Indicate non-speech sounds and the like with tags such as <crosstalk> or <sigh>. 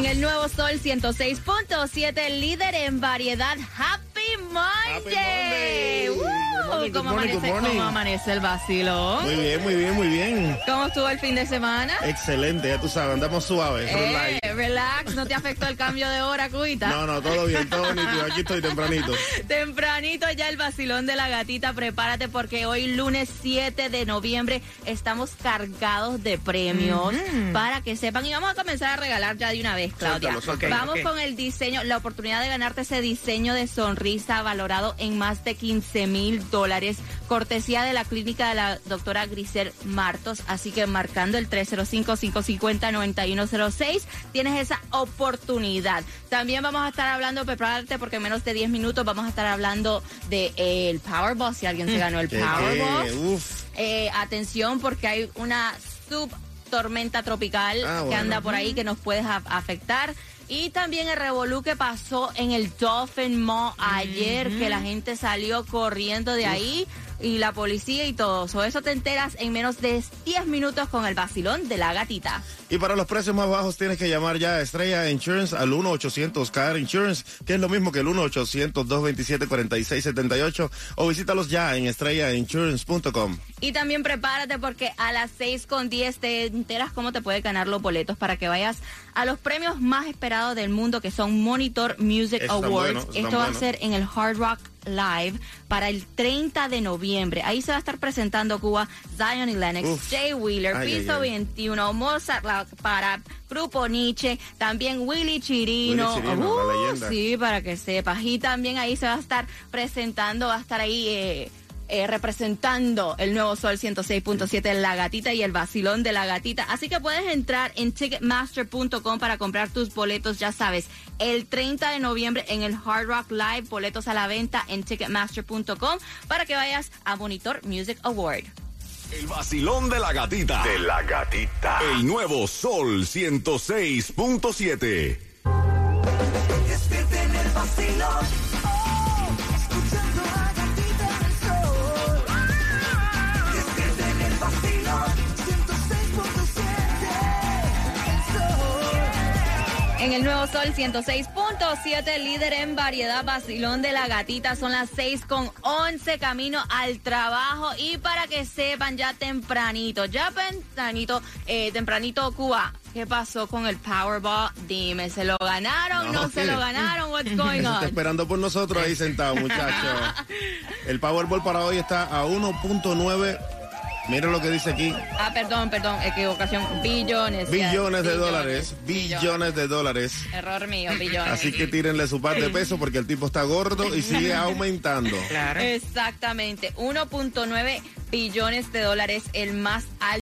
En el nuevo Sol 106.7, líder en variedad. Happy Monday. Monday. Morning, ¿Cómo, morning, amanece, good morning. ¿Cómo amanece el vacilón? Muy bien, muy bien, muy bien. ¿Cómo estuvo el fin de semana? Excelente, ya tú sabes, andamos suaves. relax. Eh, relax, ¿no te afectó el cambio de hora, Cuita? No, no, todo bien, todo <laughs> nítido. Aquí estoy tempranito. Tempranito ya el vacilón de la gatita, prepárate porque hoy lunes 7 de noviembre estamos cargados de premios para que sepan y vamos a comenzar a regalar ya de una vez, Claudia. Suéltalo, suéltalo. Vamos con el diseño, la oportunidad de ganarte ese diseño de sonrisa valorado en más de 15 mil dólares, cortesía de la clínica de la doctora Grisel Martos. Así que marcando el 305-550-9106, tienes esa oportunidad. También vamos a estar hablando, prepárate porque en menos de 10 minutos vamos a estar hablando de eh, el Powerball, si alguien se ganó el Powerball. Eh, atención porque hay una sub tormenta tropical Ah, que bueno. anda por ahí que nos puede afectar. Y también el revolú que pasó en el Dolphin Mall ayer, que la gente salió corriendo de ahí y la policía y todo. So, eso te enteras en menos de 10 minutos con el vacilón de la gatita. Y para los precios más bajos tienes que llamar ya a Estrella Insurance al 1-800-CAR Insurance, que es lo mismo que el 1-800-227-4678 o visítalos ya en estrellainsurance.com. Y también prepárate porque a las 6 con 10 te enteras cómo te puedes ganar los boletos para que vayas a los premios más esperados del mundo que son Monitor Music Eso Awards. bueno, Esto va a ser en el Hard Rock Live para el 30 de noviembre. Ahí se va a estar presentando Cuba, Zion y Lennox, Uf. Jay Wheeler, Ay, Piso ay. 21, Mozart La- para Grupo Nietzsche, también Willy Chirino. Willy Chirino, la Uh, sí, para que sepas. Y también ahí se va a estar presentando, va a estar ahí eh, eh, representando el nuevo Sol 106.7, La Gatita y el Vacilón de la Gatita. Así que puedes entrar en Ticketmaster.com para comprar tus boletos, ya sabes, el 30 de noviembre en el Hard Rock Live, boletos a la venta en Ticketmaster.com para que vayas a Monitor Music Award. El vacilón de la gatita. De la gatita. El nuevo Sol 106.7. Despierte en el vacilón. En el nuevo Sol 106.7, líder en variedad, vacilón de la gatita. Son las 6 con 11 camino al trabajo. Y para que sepan, ya tempranito, ya tempranito, eh, tempranito Cuba. ¿Qué pasó con el Powerball? Dime, ¿se lo ganaron? ¿No, No, se lo ganaron? <laughs> What's going Está on? esperando por nosotros ahí sentado, muchachos. <laughs> El Powerball para hoy está a 1.9. Mira lo que dice aquí. Ah, perdón, perdón, equivocación. Billones. Billones de dólares. Billones de dólares. Error mío, billones. Así que tírenle su par de peso porque el tipo está gordo y sigue aumentando. Exactamente, 1.9 billones de dólares, el más alto.